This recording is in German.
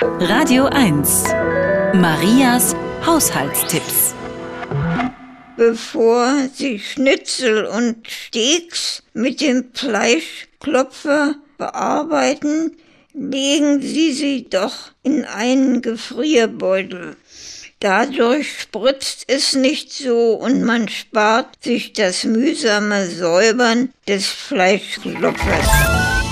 Radio 1. Marias Haushaltstipps. Bevor Sie Schnitzel und Steaks mit dem Fleischklopfer bearbeiten, legen Sie sie doch in einen Gefrierbeutel. Dadurch spritzt es nicht so und man spart sich das mühsame Säubern des Fleischklopfers.